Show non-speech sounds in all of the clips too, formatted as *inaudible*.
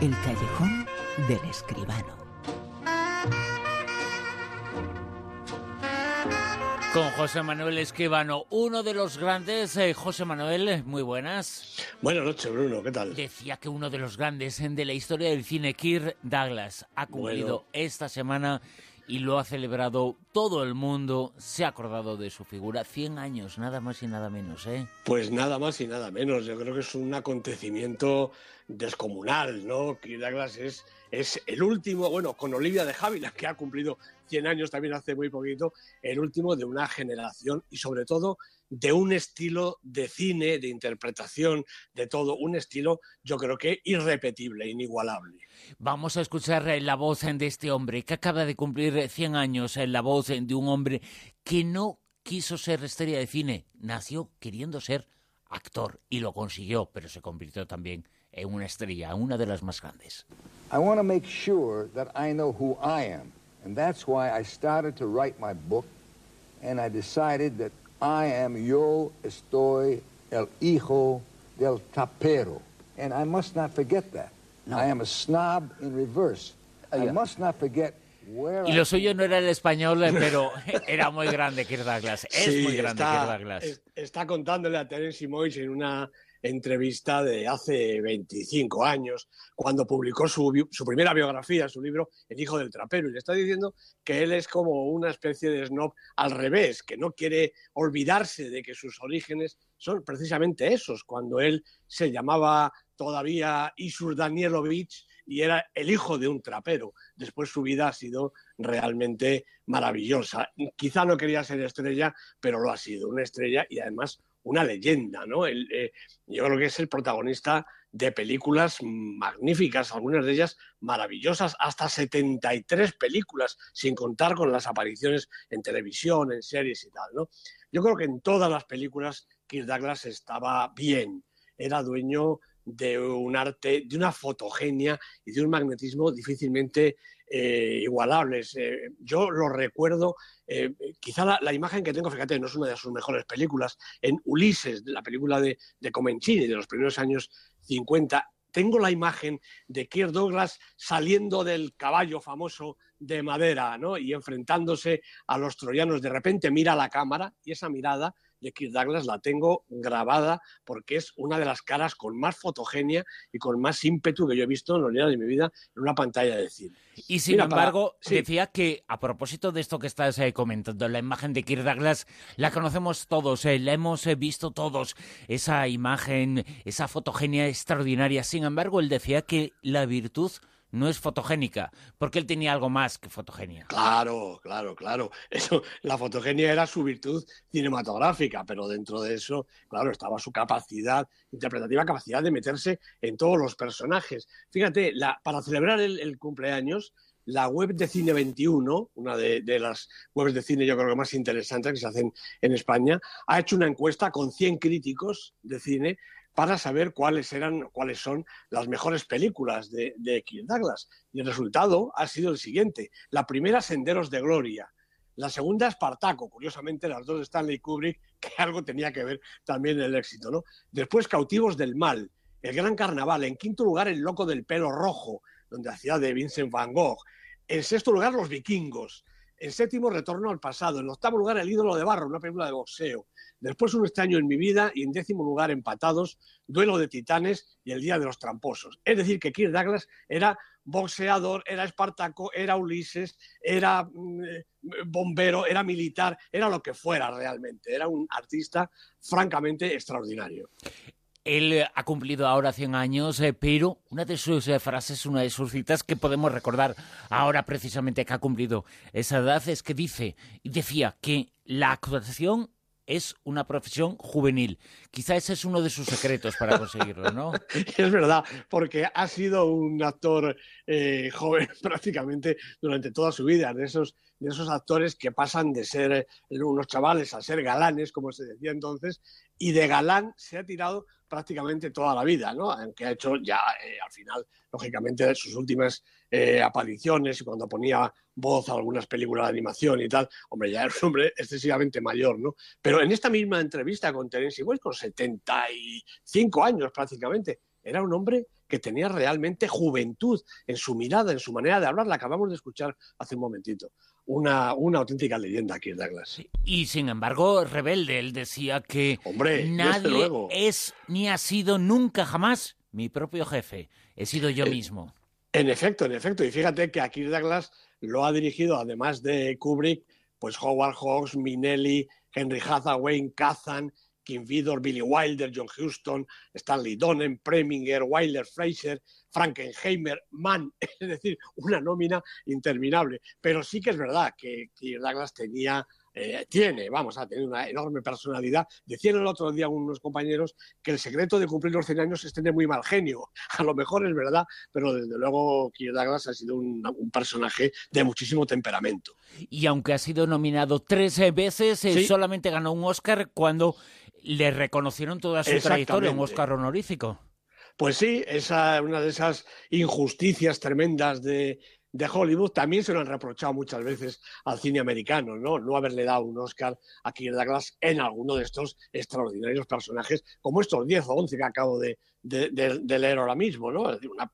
El callejón del escribano. Con José Manuel Escribano, uno de los grandes. Eh, José Manuel, muy buenas. Buenas noches, Bruno, ¿qué tal? Decía que uno de los grandes de la historia del cine, Kirk Douglas, ha cumplido esta semana y lo ha celebrado todo el mundo, se ha acordado de su figura. 100 años, nada más y nada menos, ¿eh? Pues nada más y nada menos. Yo creo que es un acontecimiento descomunal, ¿no? Kirk Douglas es, es el último, bueno, con Olivia de Javila, que ha cumplido 100 años también hace muy poquito, el último de una generación y sobre todo de un estilo de cine, de interpretación, de todo, un estilo yo creo que irrepetible, inigualable. Vamos a escuchar la voz de este hombre que acaba de cumplir 100 años, eh, la voz de un hombre que no quiso ser estrella de cine, nació queriendo ser actor y lo consiguió, pero se convirtió también en una estrella, una de las más grandes. I want to make sure that I know who I am. And that's why I started to write my book, and I decided that I am yo estoy el hijo del tapero. And I must not forget that. No. I am a snob in reverse. Oh, yeah. I must not forget y lo suyo no era el español, eh, pero *laughs* era muy grande Kirk Douglas. Es sí, muy grande está, Kirk Douglas. Está contándole a Terence Moyes en una entrevista de hace 25 años, cuando publicó su, su, primera biografía, su libro El hijo del trapero, y le está diciendo que él es como una especie de snob al revés, que no quiere olvidarse de que sus orígenes son precisamente esos, cuando él se llamaba todavía Isur Danielovich y era el hijo de un trapero. Después su vida ha sido realmente maravillosa. Quizá no quería ser estrella, pero lo ha sido, una estrella y además una leyenda, ¿no? Eh, yo creo que es el protagonista de películas magníficas, algunas de ellas maravillosas, hasta 73 películas, sin contar con las apariciones en televisión, en series y tal, ¿no? Yo creo que en todas las películas Kirk Douglas estaba bien, era dueño de un arte, de una fotogenia y de un magnetismo difícilmente eh, igualables. Eh, yo lo recuerdo, eh, quizá la, imagen que tengo, fíjate, no es una de sus mejores películas, en Ulises, la película de, de Comencini de los primeros años 50, tengo la imagen de Kirk Douglas saliendo del caballo famoso de madera, ¿no? Y enfrentándose a los troyanos. De repente mira la cámara y esa mirada de Kirk Douglas la tengo grabada porque es una de las caras con más fotogenia y con más ímpetu que yo he visto en los días de mi vida en una pantalla de cine. Y sin embargo, decía que a propósito de esto que estás eh, comentando, la imagen de Kirk Douglas la conocemos todos, eh, la hemos eh, visto todos, esa imagen, esa fotogenia extraordinaria. Sin embargo, él decía que la virtud no es fotogénica, porque él tenía algo más que fotogenia. Claro, claro, claro. Eso, la fotogenia era su virtud cinematográfica, pero dentro de eso, claro, estaba su capacidad interpretativa, capacidad de meterse en todos los personajes. Fíjate, la, para celebrar el, cumpleaños, la web de Cine 21, una de, de, las webs de cine yo creo que más interesantes que se hacen en España, ha hecho una encuesta con 100 críticos de cine para saber cuáles eran, cuáles son las mejores películas de, de Kirk Douglas. Y el resultado ha sido el siguiente. La primera, Senderos de Gloria. La segunda, Espartaco. Curiosamente, las dos de Stanley Kubrick, *laughs* que algo tenía que ver también el éxito, ¿no? Después, Cautivos del Mal. El Gran Carnaval. En quinto lugar, El Loco del Pelo Rojo, donde hacía de Vincent Van Gogh. En sexto lugar, Los Vikingos. En séptimo, Retorno al pasado. En octavo lugar, El ídolo de barro, una película de boxeo. Después, Un extraño en mi vida. Y en décimo lugar, empatados, Duelo de titanes y El día de los tramposos. Es decir, que Kirk Douglas era boxeador, era espartaco, era Ulises, era mm, bombero, era militar, era lo que fuera realmente. Era un artista francamente extraordinario. Él eh, ha cumplido ahora 100 años, eh, pero una de sus eh, frases, una de sus citas que podemos recordar ahora precisamente que ha cumplido esa edad es que dice, y decía que la actuación es una profesión juvenil. Quizá ese es uno de sus secretos para conseguirlo, ¿no? *laughs* es verdad, porque ha sido un actor joven *laughs* prácticamente durante toda su vida, de esos, de esos actores que pasan de ser unos chavales a ser galanes, como se decía entonces, y de galán se ha tirado prácticamente toda la vida, ¿no? Aunque ha hecho ya eh, al final, lógicamente, sus últimas eh, apariciones y cuando ponía voz a algunas películas de animación y tal, hombre, ya era un hombre excesivamente mayor, ¿no? Pero en esta misma entrevista con Terence Wells, con 75 años prácticamente, era un hombre que tenía realmente juventud en su mirada, en su manera de hablar, la acabamos de escuchar hace un momentito. Una, una auténtica leyenda aquí Douglas. Y sin embargo, rebelde, él decía que Hombre, nadie es ni ha sido nunca jamás mi propio jefe. He sido yo Eh, mismo. En efecto, en efecto. Y fíjate que aquí Douglas lo ha dirigido, además de Kubrick, pues Howard Hawks, Minelli, Henry Hathaway, Kazan, Kim Vidor, Billy Wilder, John Huston, Stanley Donen, Preminger, Wilder, Fraser, Frankenheimer, Mann, *laughs* es decir, una nómina interminable. Pero sí que es verdad que Kirk Douglas tenía, eh, tiene, vamos a tener una enorme personalidad. Decían el otro día unos compañeros que el secreto de cumplir los 100 años es tener muy mal genio. *laughs* A lo mejor es verdad, pero desde luego Kirk Douglas ha sido un, un personaje de muchísimo temperamento. Y aunque ha sido nominado tres veces, eh, solamente ganó un Oscar cuando le reconocieron toda su trayectoria, un. Oscar honorífico. Pues sí, esa una de esas injusticias tremendas de, de Hollywood también se lo han reprochado muchas veces al cine americano, ¿no? No haberle dado un Oscar a Kirk Douglas en alguno de estos extraordinarios personajes, como estos 10 o 11 que acabo de, de- de- de leer ahora mismo, ¿no? Es decir, una-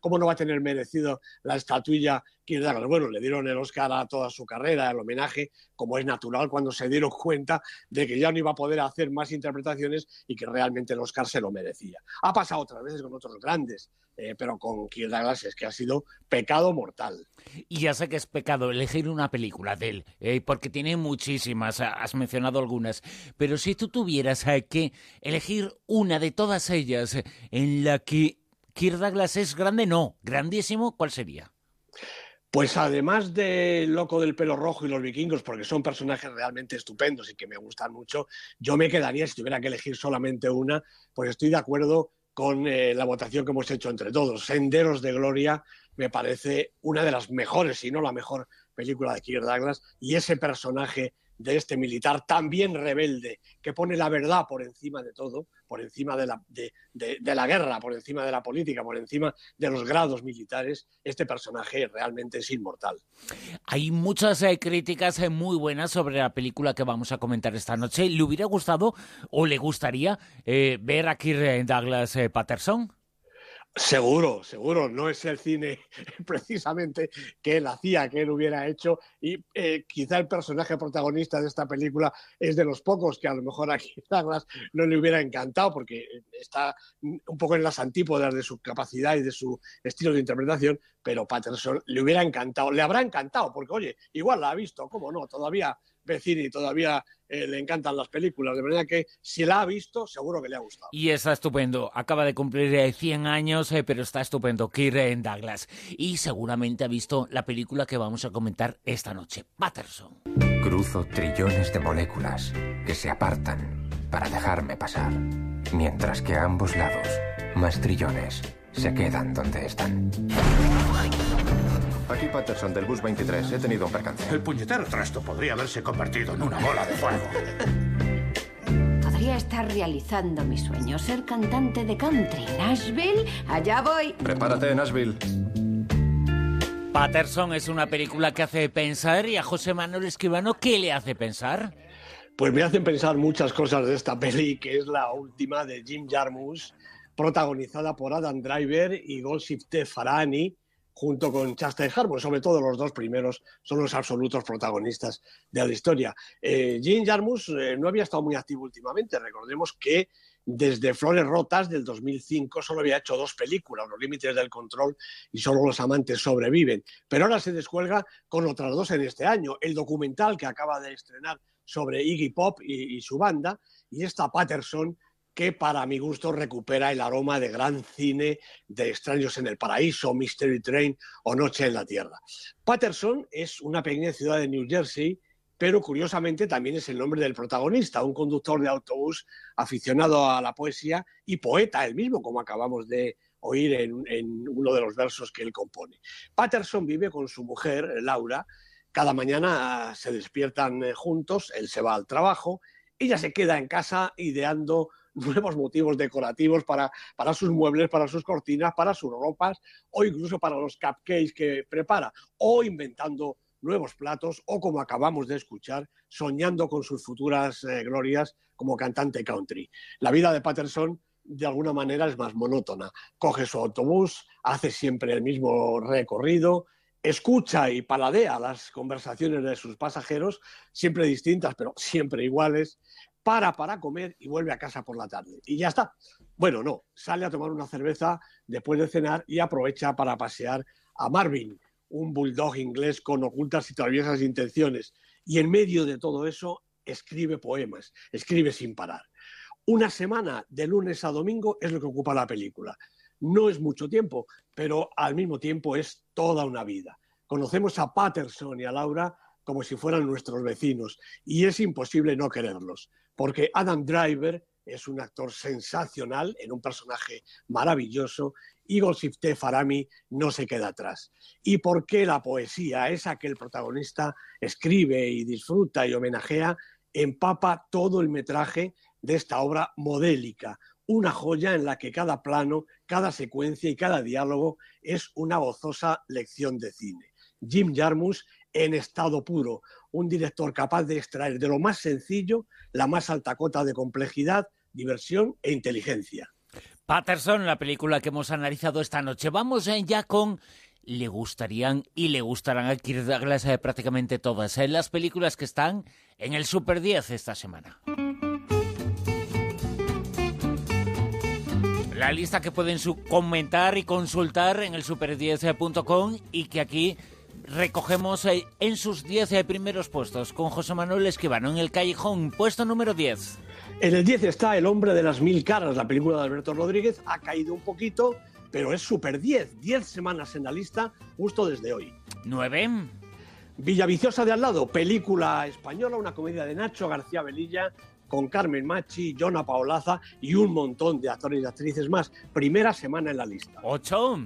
¿Cómo no va a tener merecido la estatuilla Kirk Douglas? Bueno, le dieron el Oscar a toda su carrera, el homenaje, como es natural cuando se dieron *laughs* cuenta de que ya no iba a poder hacer más interpretaciones y que realmente el Oscar se lo merecía. Ha pasado otras veces con otros grandes, eh, pero con Kirk Douglas es que ha sido pecado mortal. Y ya sé que es pecado elegir una película de él, eh, porque tiene muchísimas, has mencionado algunas, pero si tú tuvieras eh, que elegir una de todas ellas en la que Kirk Douglas es grande, no, grandísimo, ¿cuál sería? Pues además de Loco del pelo rojo y los vikingos, porque son personajes realmente estupendos y que me gustan mucho, yo me quedaría, si tuviera que elegir solamente una, pues estoy de acuerdo con eh, la votación que hemos hecho entre todos. Senderos de Gloria me parece una de las mejores, si no la mejor película de Kirk Douglas, y ese personaje de este militar también rebelde, que pone la verdad por encima de todo, por encima de la, de, la guerra, por encima de la política, por encima de los grados militares, este personaje realmente es inmortal. Hay muchas eh, críticas eh, muy buenas sobre la película que vamos a comentar esta noche. ¿Le hubiera gustado o le gustaría eh, ver a Kirk Douglas Patterson? Seguro, seguro, no es el cine *laughs* precisamente que él hacía, que él hubiera hecho, y eh, quizá el personaje protagonista de esta película es de los pocos que a lo mejor a Douglas no le hubiera encantado, porque está un poco en las antípodas de su capacidad y de su estilo de interpretación, pero Patterson le hubiera encantado, le habrá encantado, porque oye, igual la ha visto, ¿cómo no? Todavía ve cine y todavía eh, le encantan las películas, de manera que si la ha visto, seguro que le ha gustado. Y está estupendo. Acaba de cumplir eh, 100 años, eh, pero está estupendo. Kirk eh, Douglas. Y seguramente ha visto la película que vamos a comentar esta noche, Patterson. Cruzo trillones de moléculas que se apartan para dejarme pasar, mientras que a ambos lados, más trillones se quedan donde están. Aquí Patterson del bus 23. He tenido un percance. El puñetero trasto podría haberse convertido en una bola de fuego. Podría estar realizando mi sueño, ser cantante de country. Nashville, allá voy. Prepárate, Nashville. Patterson es una película que hace pensar y a José Manuel Escribano, ¿qué le hace pensar? Pues me hacen pensar muchas cosas de esta peli, que es la última de Jim Jarmusch, protagonizada por Adam Driver y Golshifteh Farahani, junto con Chastain Harbour, sobre todo los dos primeros son los absolutos protagonistas de la historia. Eh, Jim Jarmusch eh, no había estado muy activo últimamente, recordemos que desde Flores Rotas del 2005 solo había hecho dos películas, Los Límites del Control y Solo los Amantes Sobreviven, pero ahora se descuelga con otras dos en este año, el documental que acaba de estrenar sobre Iggy Pop y, y su banda, y esta Patterson que para mi gusto recupera el aroma de gran cine de Extraños en el Paraíso, Mystery Train o Noche en la Tierra. Patterson es una pequeña ciudad de New Jersey, pero curiosamente también es el nombre del protagonista, un conductor de autobús aficionado a la poesía y poeta él mismo, como acabamos de oír en, en uno de los versos que él compone. Patterson vive con su mujer, Laura, cada mañana se despiertan eh, juntos, él se va al trabajo, ella se queda en casa ideando nuevos motivos decorativos para, para sus muebles, para sus cortinas, para sus ropas o incluso para los cupcakes que prepara o inventando nuevos platos o como acabamos de escuchar, soñando con sus futuras eh, glorias como cantante country. La vida de Patterson de alguna manera es más monótona. Coge su autobús, hace siempre el mismo recorrido, escucha y paladea las conversaciones de sus pasajeros, siempre distintas, pero siempre iguales, para para comer y vuelve a casa por la tarde. Y ya está. Bueno, no, sale a tomar una cerveza después de cenar y aprovecha para pasear a Marvin, un bulldog inglés con ocultas y traviesas intenciones. Y en medio de todo eso escribe poemas, escribe sin parar. Una semana de lunes a domingo es lo que ocupa la película. No es mucho tiempo, pero al mismo tiempo es toda una vida. Conocemos a Patterson y a Laura como si fueran nuestros vecinos y es imposible no quererlos, porque Adam Driver es un actor sensacional en un personaje maravilloso y Golsifte Farami no se queda atrás. ¿Y por qué la poesía, esa que el protagonista escribe y disfruta y homenajea, empapa todo el metraje de esta obra modélica, una joya en la que cada plano, cada secuencia y cada diálogo es una gozosa lección de cine. Jim Jarmus en estado puro, un director capaz de extraer de lo más sencillo la más alta cota de complejidad, diversión e inteligencia. Patterson, la película que hemos analizado esta noche. Vamos ya con le gustarían y le gustarán a Kirk Douglas eh, prácticamente todas eh, las películas que están en el Super 10 esta semana. La lista que pueden comentar y consultar en el super10.com y que aquí recogemos eh, en sus 10 eh, primeros puestos con José Manuel Esquivano en el Callejón, puesto número 10. En el 10 está El hombre de las mil caras, la película de Alberto Rodríguez, ha caído un poquito, pero es super 10, 10 semanas en la lista justo desde hoy. 9. Villaviciosa de al lado, película española, una comedia de Nacho García Velilla con Carmen Machi, Jonah Paolaza y un montón de actores y actrices más. Primera semana en la lista. Ocho.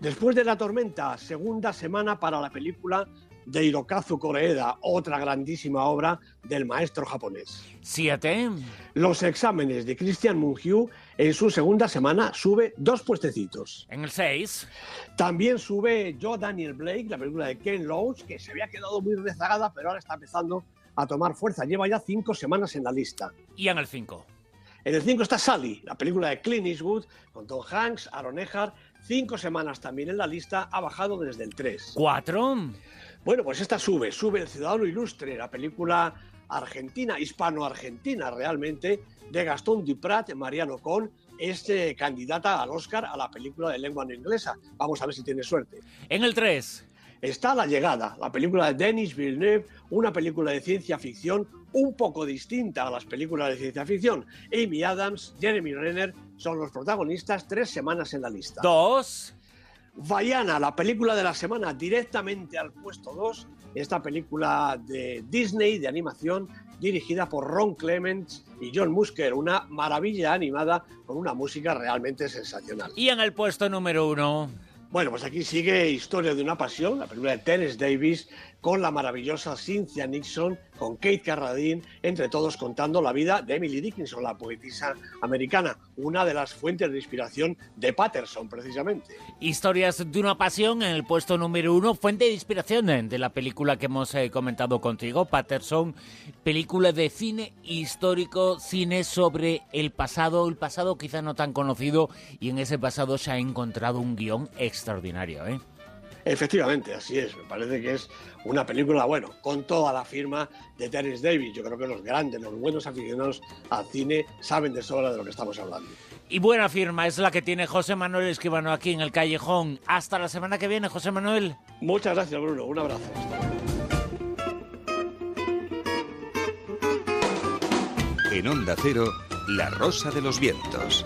Después de la tormenta, segunda semana para la película de Hirokazu Koreeda, otra grandísima obra del maestro japonés. Siete. Los exámenes de Christian Mungiu en su segunda semana sube dos puestecitos. En el seis. También sube Yo Daniel Blake, la película de Ken Loach, que se había quedado muy rezagada, pero ahora está empezando a tomar fuerza. Lleva ya cinco semanas en la lista. ¿Y en el 5? En el 5 está Sally, la película de Clint Eastwood, con Tom Hanks, Aaron Eckhart. Cinco semanas también en la lista, ha bajado desde el 3. ¿Cuatro? Bueno, pues esta sube, sube El Ciudadano Ilustre, la película argentina, hispano-argentina realmente, de Gastón Duprat, Mariano Con, es eh, candidata al Oscar a la película de lengua no inglesa. Vamos a ver si tiene suerte. En el 3 está La Llegada, la película de Denis Villeneuve, una película de ciencia ficción un poco distinta a las películas de ciencia ficción. Amy Adams, Jeremy Renner son los protagonistas, tres semanas en la lista. Dos. Vaiana, la película de la semana, directamente al puesto 2. Esta película de Disney, de animación, dirigida por Ron Clements y John Musker, una maravilla animada con una música realmente sensacional. Y en el puesto número uno. Bueno, pues aquí sigue Historia de una Pasión, la película de Terence Davis, con la maravillosa Cynthia Nixon, con Kate Carradine, entre todos contando la vida de Emily Dickinson, la poetisa americana, una de las fuentes de inspiración de Patterson, precisamente. Historias de una pasión en el puesto número uno, fuente de inspiración de la película que hemos eh, comentado contigo, Patterson, película de cine histórico, cine sobre el pasado, el pasado quizá no tan conocido, y en ese pasado se ha encontrado un guion extraordinario, ¿eh? Efectivamente, así es. Me parece que es una película, bueno, con toda la firma de Terence Davis. Yo creo que los grandes, los buenos aficionados al cine saben de sobra de lo que estamos hablando. Y buena firma es la que tiene José Manuel Esquivano aquí en el Callejón. Hasta la semana que viene, José Manuel. Muchas gracias, Bruno. Un abrazo. En Onda Cero, La Rosa de los Vientos.